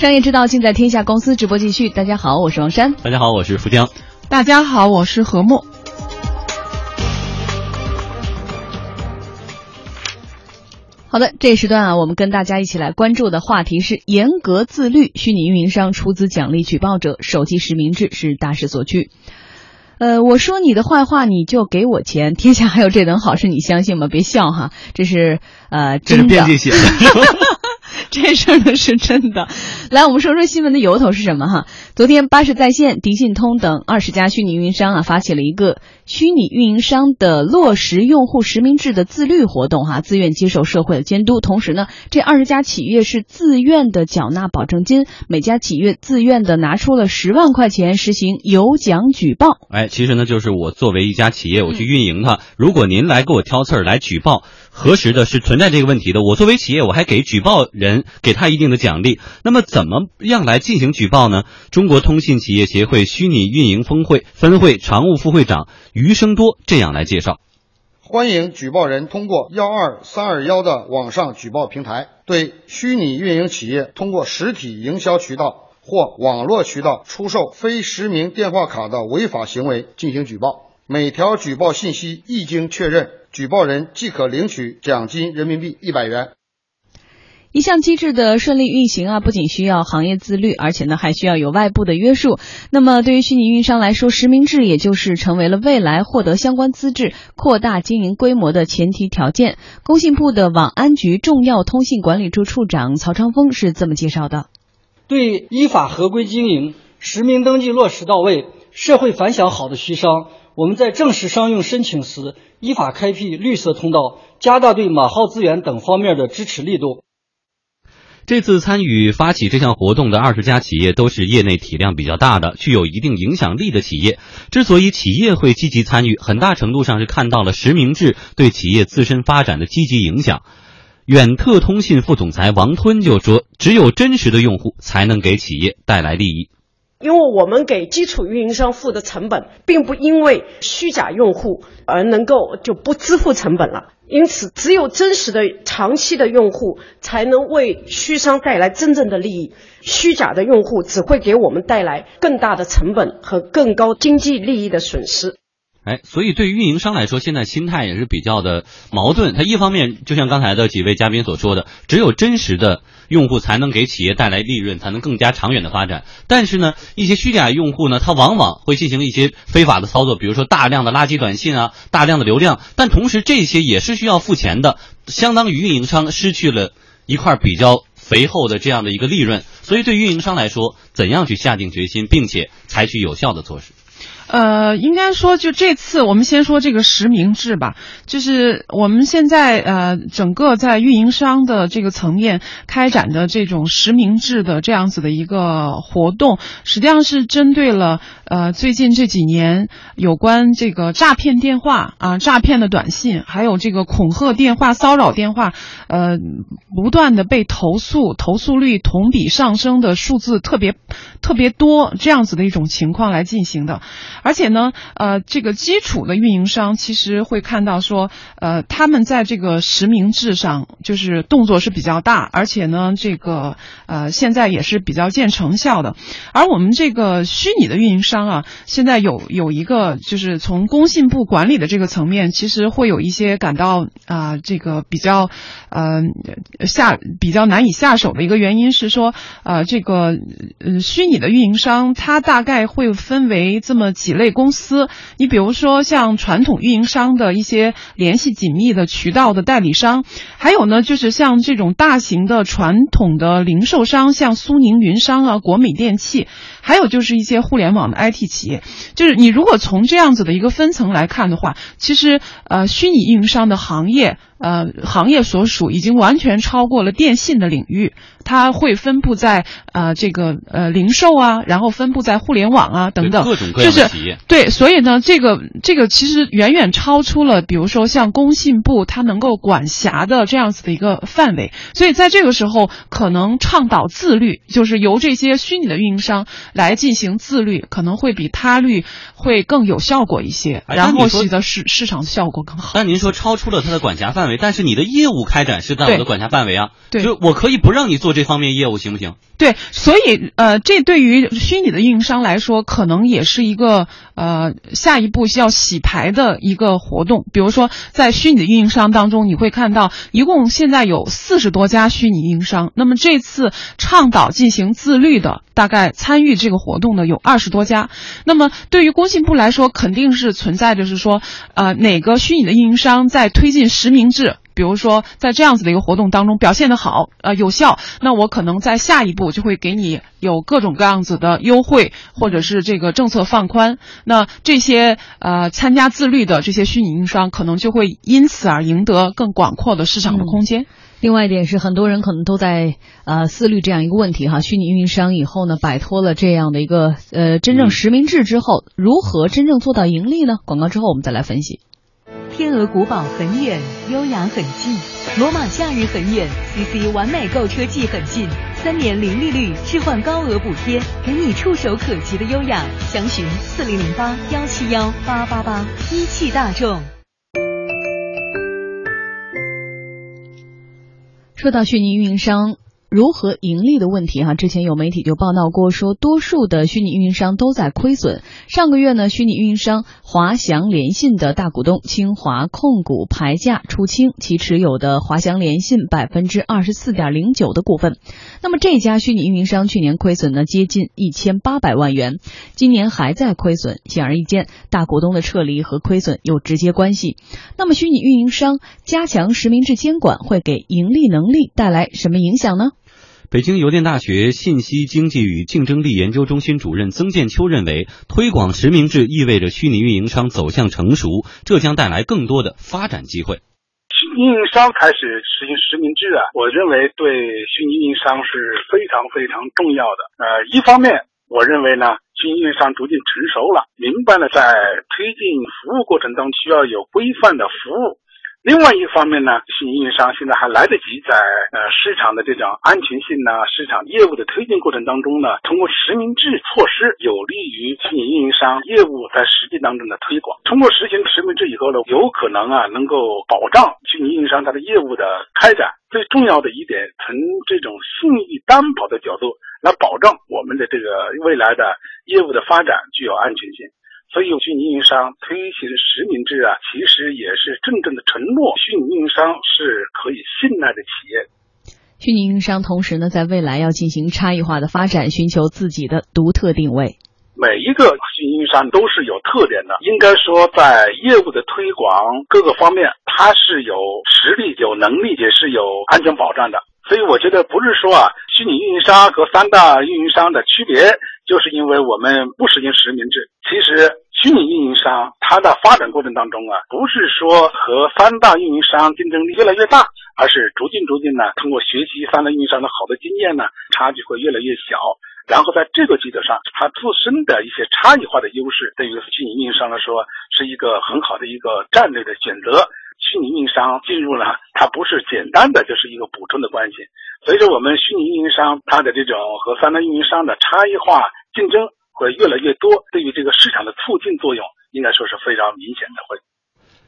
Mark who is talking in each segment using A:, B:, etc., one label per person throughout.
A: 商业之道尽在天下公司直播继续。大家好，我是王珊。
B: 大家好，我是付江。
C: 大家好，我是何墨。
A: 好的，这一时段啊，我们跟大家一起来关注的话题是严格自律，虚拟运营商出资奖励举报者，手机实名制是大势所趋。呃，我说你的坏话，你就给我钱。天下还有这等好事，你相信吗？别笑哈，这是呃真的。
B: 这是编辑写的。
A: 这事儿呢是真的，来，我们说说新闻的由头是什么哈？昨天，巴士在线、迪信通等二十家虚拟运营商啊，发起了一个虚拟运营商的落实用户实名制的自律活动哈，自愿接受社会的监督。同时呢，这二十家企业是自愿的缴纳保证金，每家企业自愿的拿出了十万块钱，实行有奖举报。
B: 哎，其实呢，就是我作为一家企业，我去运营它，如果您来给我挑刺儿来举报。核实的是存在这个问题的，我作为企业，我还给举报人给他一定的奖励。那么怎么样来进行举报呢？中国通信企业协会虚拟运营峰会分会常务副会长余生多这样来介绍：
D: 欢迎举报人通过幺二三二幺的网上举报平台，对虚拟运营企业通过实体营销渠道或网络渠道出售非实名电话卡的违法行为进行举报。每条举报信息一经确认。举报人即可领取奖金人民币一百元。
A: 一项机制的顺利运行啊，不仅需要行业自律，而且呢还需要有外部的约束。那么对于虚拟运营商来说，实名制也就是成为了未来获得相关资质、扩大经营规模的前提条件。工信部的网安局重要通信管理处处长曹昌峰是这么介绍的：
E: 对依法合规经营、实名登记落实到位、社会反响好的虚商。我们在正式商用申请时，依法开辟绿色通道，加大对码号资源等方面的支持力度。
B: 这次参与发起这项活动的二十家企业都是业内体量比较大的、具有一定影响力的企业。之所以企业会积极参与，很大程度上是看到了实名制对企业自身发展的积极影响。远特通信副总裁王吞就说：“只有真实的用户，才能给企业带来利益。”
F: 因为我们给基础运营商付的成本，并不因为虚假用户而能够就不支付成本了。因此，只有真实的长期的用户，才能为虚商带来真正的利益。虚假的用户只会给我们带来更大的成本和更高经济利益的损失。
B: 哎，所以对于运营商来说，现在心态也是比较的矛盾。他一方面，就像刚才的几位嘉宾所说的，只有真实的用户才能给企业带来利润，才能更加长远的发展。但是呢，一些虚假用户呢，他往往会进行一些非法的操作，比如说大量的垃圾短信啊，大量的流量。但同时，这些也是需要付钱的，相当于运营商失去了一块比较肥厚的这样的一个利润。所以，对运营商来说，怎样去下定决心，并且采取有效的措施？
C: 呃，应该说，就这次我们先说这个实名制吧。就是我们现在呃，整个在运营商的这个层面开展的这种实名制的这样子的一个活动，实际上是针对了呃最近这几年有关这个诈骗电话啊、诈骗的短信，还有这个恐吓电话、骚扰电话，呃，不断的被投诉，投诉率同比上升的数字特别特别多，这样子的一种情况来进行的。而且呢，呃，这个基础的运营商其实会看到说，呃，他们在这个实名制上就是动作是比较大，而且呢，这个呃现在也是比较见成效的。而我们这个虚拟的运营商啊，现在有有一个就是从工信部管理的这个层面，其实会有一些感到啊这个比较呃下比较难以下手的一个原因是说，呃，这个呃虚拟的运营商它大概会分为这么几。几类公司，你比如说像传统运营商的一些联系紧密的渠道的代理商，还有呢就是像这种大型的传统的零售商，像苏宁云商啊、国美电器，还有就是一些互联网的 IT 企业。就是你如果从这样子的一个分层来看的话，其实呃虚拟运营商的行业。呃，行业所属已经完全超过了电信的领域，它会分布在呃这个呃零售啊，然后分布在互联网啊等等，
B: 各种各样
C: 的企业。对，所以呢，这个这个其实远远超出了，比如说像工信部它能够管辖的这样子的一个范围。所以在这个时候，可能倡导自律，就是由这些虚拟的运营商来进行自律，可能会比他律会更有效果一些，然后使得市市场效果更好。
B: 那您说超出了它的管辖范围？围，但是你的业务开展是在我的管辖范围啊。
C: 对，
B: 就我可以不让你做这方面业务，行不行？
C: 对，所以呃，这对于虚拟的运营商来说，可能也是一个呃下一步要洗牌的一个活动。比如说，在虚拟的运营商当中，你会看到一共现在有四十多家虚拟运营商。那么这次倡导进行自律的，大概参与这个活动的有二十多家。那么对于工信部来说，肯定是存在着是说，呃，哪个虚拟的运营商在推进实名制。比如说，在这样子的一个活动当中表现的好，呃，有效，那我可能在下一步就会给你有各种各样子的优惠，或者是这个政策放宽。那这些呃参加自律的这些虚拟运营商，可能就会因此而赢得更广阔的市场的空间。
A: 另外一点是，很多人可能都在呃思虑这样一个问题哈：虚拟运营商以后呢，摆脱了这样的一个呃真正实名制之后，如何真正做到盈利呢？广告之后我们再来分析。
G: 天鹅古堡很远，优雅很近；罗马假日很远，CC 完美购车季很近。三年零利率置换高额补贴，给你触手可及的优雅。详询四零零八幺七幺八八八。一汽大众。
A: 说到虚拟运营商。如何盈利的问题哈，之前有媒体就报道过，说多数的虚拟运营商都在亏损。上个月呢，虚拟运营商华翔联信的大股东清华控股排价出清其持有的华翔联信百分之二十四点零九的股份。那么这家虚拟运营商去年亏损呢接近一千八百万元，今年还在亏损。显而易见，大股东的撤离和亏损有直接关系。那么虚拟运营商加强实名制监管会给盈利能力带来什么影响呢？
B: 北京邮电大学信息经济与竞争力研究中心主任曾建秋认为，推广实名制意味着虚拟运营商走向成熟，这将带来更多的发展机会。
H: 运营商开始实行实名制啊，我认为对虚拟运营商是非常非常重要的。呃，一方面，我认为呢，虚拟运营商逐渐成熟了，明白了在推进服务过程中需要有规范的服务。另外一方面呢，虚拟运营商现在还来得及在呃市场的这种安全性呢，市场业务的推进过程当中呢，通过实名制措施，有利于虚拟运营商业务在实际当中的推广。通过实行实名制以后呢，有可能啊能够保障虚拟运营商它的业务的开展。最重要的一点，从这种信誉担保的角度来保障我们的这个未来的业务的发展具有安全性。所以，有虚拟运营商推行实名制啊，其实也是真正的承诺，虚拟运营商是可以信赖的企业。
A: 虚拟运营商同时呢，在未来要进行差异化的发展，寻求自己的独特定位。
H: 每一个虚拟运营商都是有特点的，应该说在业务的推广各个方面，它是有实力、有能力，也是有安全保障的。所以，我觉得不是说啊，虚拟运营商和三大运营商的区别。就是因为我们不实行实名制，其实虚拟运营商它的发展过程当中啊，不是说和三大运营商竞争力越来越大，而是逐渐逐渐呢，通过学习三大运营商的好的经验呢，差距会越来越小。然后在这个基础上，它自身的一些差异化的优势，对于虚拟运营商来说，是一个很好的一个战略的选择。虚拟运营商进入了，它不是简单的就是一个补充的关系。随着，我们虚拟运营商它的这种和三大运营商的差异化竞争会越来越多，对于这个市场的促进作用，应该说是非常明显的。会。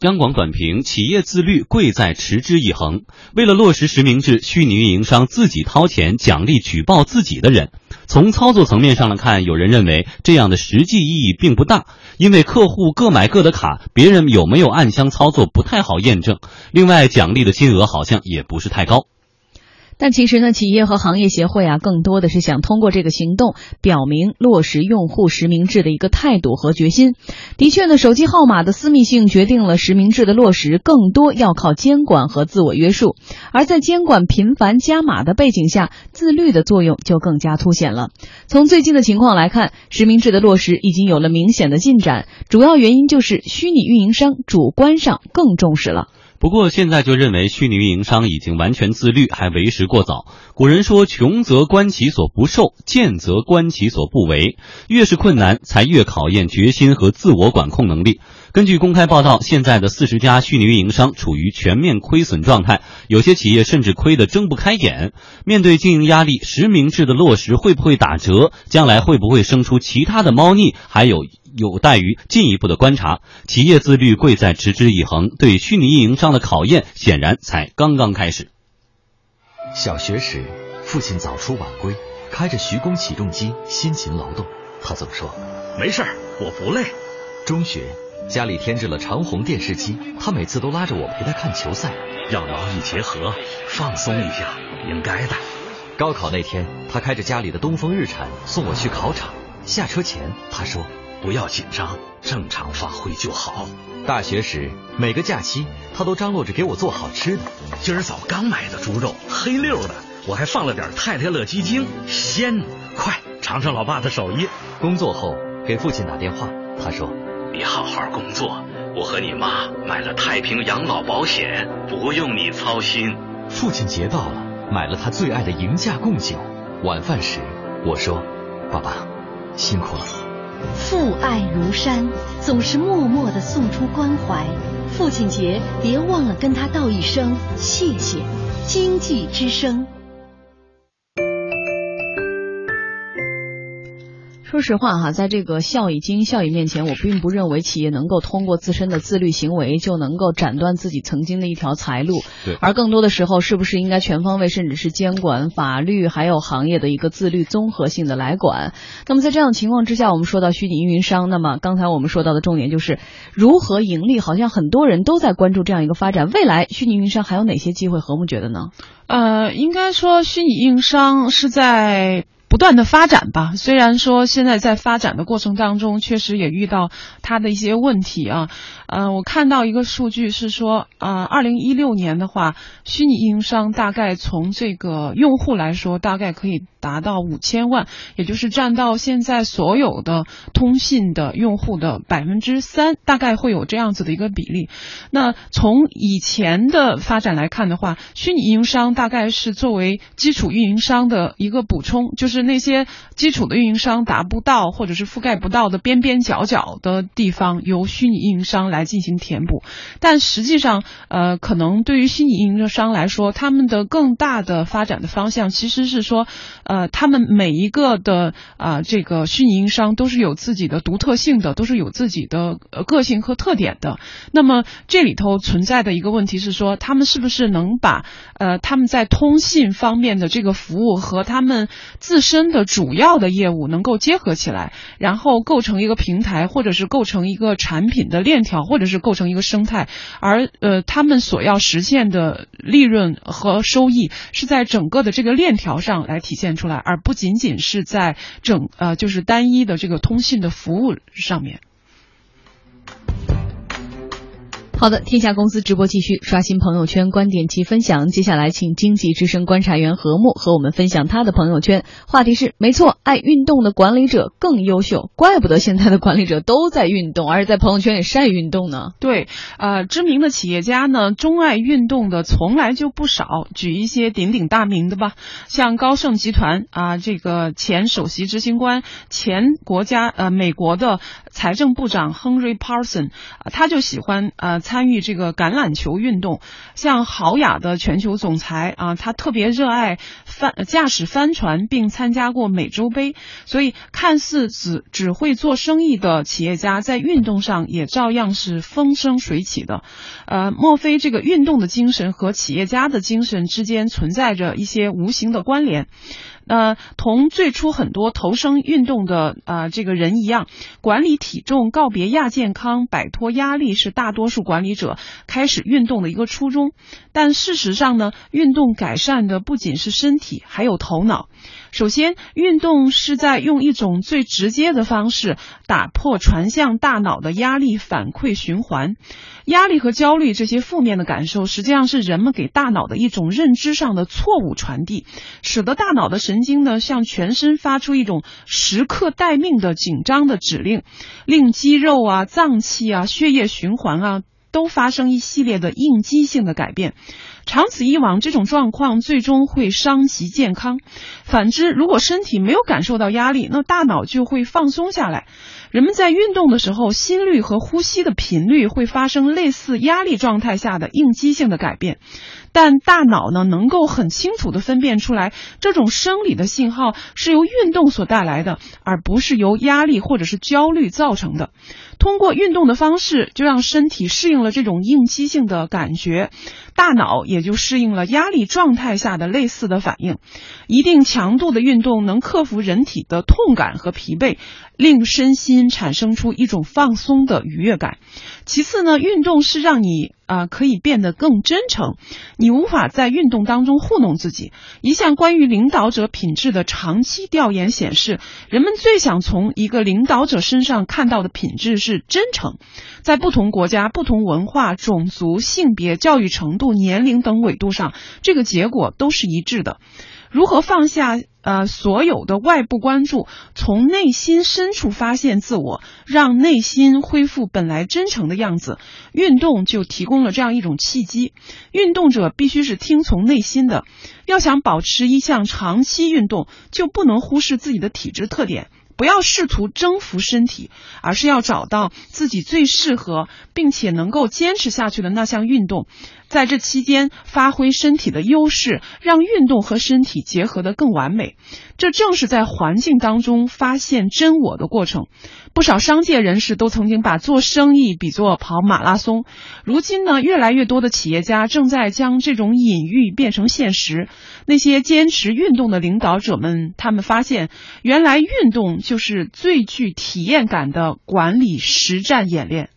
B: 央广短评：企业自律贵在持之以恒。为了落实实名制，虚拟运营商自己掏钱奖励举报自己的人。从操作层面上来看，有人认为这样的实际意义并不大，因为客户各买各的卡，别人有没有暗箱操作不太好验证。另外，奖励的金额好像也不是太高。
A: 但其实呢，企业和行业协会啊，更多的是想通过这个行动表明落实用户实名制的一个态度和决心。的确呢，手机号码的私密性决定了实名制的落实，更多要靠监管和自我约束。而在监管频繁加码的背景下，自律的作用就更加凸显了。从最近的情况来看，实名制的落实已经有了明显的进展，主要原因就是虚拟运营商主观上更重视了。
B: 不过现在就认为虚拟运营商已经完全自律，还为时过早。古人说：“穷则观其所不受，贱则观其所不为。”越是困难，才越考验决心和自我管控能力。根据公开报道，现在的四十家虚拟运营商处于全面亏损状态，有些企业甚至亏得睁不开眼。面对经营压力，实名制的落实会不会打折？将来会不会生出其他的猫腻？还有有待于进一步的观察。企业自律贵在持之以恒，对虚拟运营商的考验显然才刚刚开始。
I: 小学时，父亲早出晚归，开着徐工起重机辛勤劳动。他总说：“
J: 没事儿，我不累。”
I: 中学。家里添置了长虹电视机，他每次都拉着我陪他看球赛，
J: 要劳逸结合，放松一下，应该的。
I: 高考那天，他开着家里的东风日产送我去考场。下车前，他说：“
J: 不要紧张，正常发挥就好。”
I: 大学时，每个假期他都张罗着给我做好吃的。
J: 今儿早刚买的猪肉，黑溜的，我还放了点太太乐鸡精，鲜。快尝尝老爸的手艺。
I: 工作后，给父亲打电话，他说。
J: 你好好工作，我和你妈买了太平养老保险，不用你操心。
I: 父亲节到了，买了他最爱的迎驾贡酒。晚饭时，我说：“爸爸，辛苦了。”
K: 父爱如山，总是默默的送出关怀。父亲节别忘了跟他道一声谢谢。经济之声。
A: 说实话哈，在这个效益经营效益面前，我并不认为企业能够通过自身的自律行为就能够斩断自己曾经的一条财路。
B: 对，
A: 而更多的时候，是不是应该全方位，甚至是监管、法律还有行业的一个自律综合性的来管？那么在这样的情况之下，我们说到虚拟运营商，那么刚才我们说到的重点就是如何盈利，好像很多人都在关注这样一个发展。未来虚拟运营商还有哪些机会？何木觉得呢？
C: 呃，应该说虚拟运营商是在。不断的发展吧，虽然说现在在发展的过程当中，确实也遇到它的一些问题啊。呃，我看到一个数据是说，啊，二零一六年的话，虚拟运营商大概从这个用户来说，大概可以达到五千万，也就是占到现在所有的通信的用户的百分之三，大概会有这样子的一个比例。那从以前的发展来看的话，虚拟运营商大概是作为基础运营商的一个补充，就是那些基础的运营商达不到或者是覆盖不到的边边角角的地方，由虚拟运营商来。进行填补，但实际上，呃，可能对于虚拟运营商来说，他们的更大的发展的方向其实是说，呃，他们每一个的啊，这个虚拟运营商都是有自己的独特性的，都是有自己的呃个性和特点的。那么这里头存在的一个问题是说，他们是不是能把呃他们在通信方面的这个服务和他们自身的主要的业务能够结合起来，然后构成一个平台，或者是构成一个产品的链条。或者是构成一个生态，而呃，他们所要实现的利润和收益是在整个的这个链条上来体现出来，而不仅仅是在整呃就是单一的这个通信的服务上面。
A: 好的，天下公司直播继续刷新朋友圈观点及分享。接下来，请经济之声观察员何木和我们分享他的朋友圈话题是：没错，爱运动的管理者更优秀，怪不得现在的管理者都在运动，而且在朋友圈里晒运动呢。
C: 对，呃，知名的企业家呢，钟爱运动的从来就不少。举一些鼎鼎大名的吧，像高盛集团啊，这个前首席执行官、前国家呃美国的财政部长 Henry Paulson，他就喜欢呃。参与这个橄榄球运动，像豪雅的全球总裁啊，他特别热爱帆驾驶帆船，并参加过美洲杯。所以，看似只只会做生意的企业家，在运动上也照样是风生水起的。呃，莫非这个运动的精神和企业家的精神之间存在着一些无形的关联？呃，同最初很多投身运动的啊这个人一样，管理体重、告别亚健康、摆脱压力是大多数管理者开始运动的一个初衷。但事实上呢，运动改善的不仅是身体，还有头脑。首先，运动是在用一种最直接的方式打破传向大脑的压力反馈循环。压力和焦虑这些负面的感受，实际上是人们给大脑的一种认知上的错误传递，使得大脑的神经呢向全身发出一种时刻待命的紧张的指令，令肌肉啊、脏器啊、血液循环啊都发生一系列的应激性的改变。长此以往，这种状况最终会伤及健康。反之，如果身体没有感受到压力，那大脑就会放松下来。人们在运动的时候，心率和呼吸的频率会发生类似压力状态下的应激性的改变，但大脑呢能够很清楚地分辨出来，这种生理的信号是由运动所带来的，而不是由压力或者是焦虑造成的。通过运动的方式，就让身体适应了这种应激性的感觉，大脑也就适应了压力状态下的类似的反应。一定强度的运动能克服人体的痛感和疲惫，令身心产生出一种放松的愉悦感。其次呢，运动是让你啊、可以变得更真诚，你无法在运动当中糊弄自己。一项关于领导者品质的长期调研显示，人们最想从一个领导者身上看到的品质是真诚。在不同国家、不同文化、种族、性别、教育程度、年龄等纬度上，这个结果都是一致的。如何放下呃所有的外部关注，从内心深处发现自我，让内心恢复本来真诚的样子？运动就提供了这样一种契机。运动者必须是听从内心的，要想保持一项长期运动，就不能忽视自己的体质特点。不要试图征服身体，而是要找到自己最适合并且能够坚持下去的那项运动，在这期间发挥身体的优势，让运动和身体结合得更完美。这正是在环境当中发现真我的过程。不少商界人士都曾经把做生意比作跑马拉松，如今呢，越来越多的企业家正在将这种隐喻变成现实。那些坚持运动的领导者们，他们发现，原来运动就是最具体验感的管理实战演练。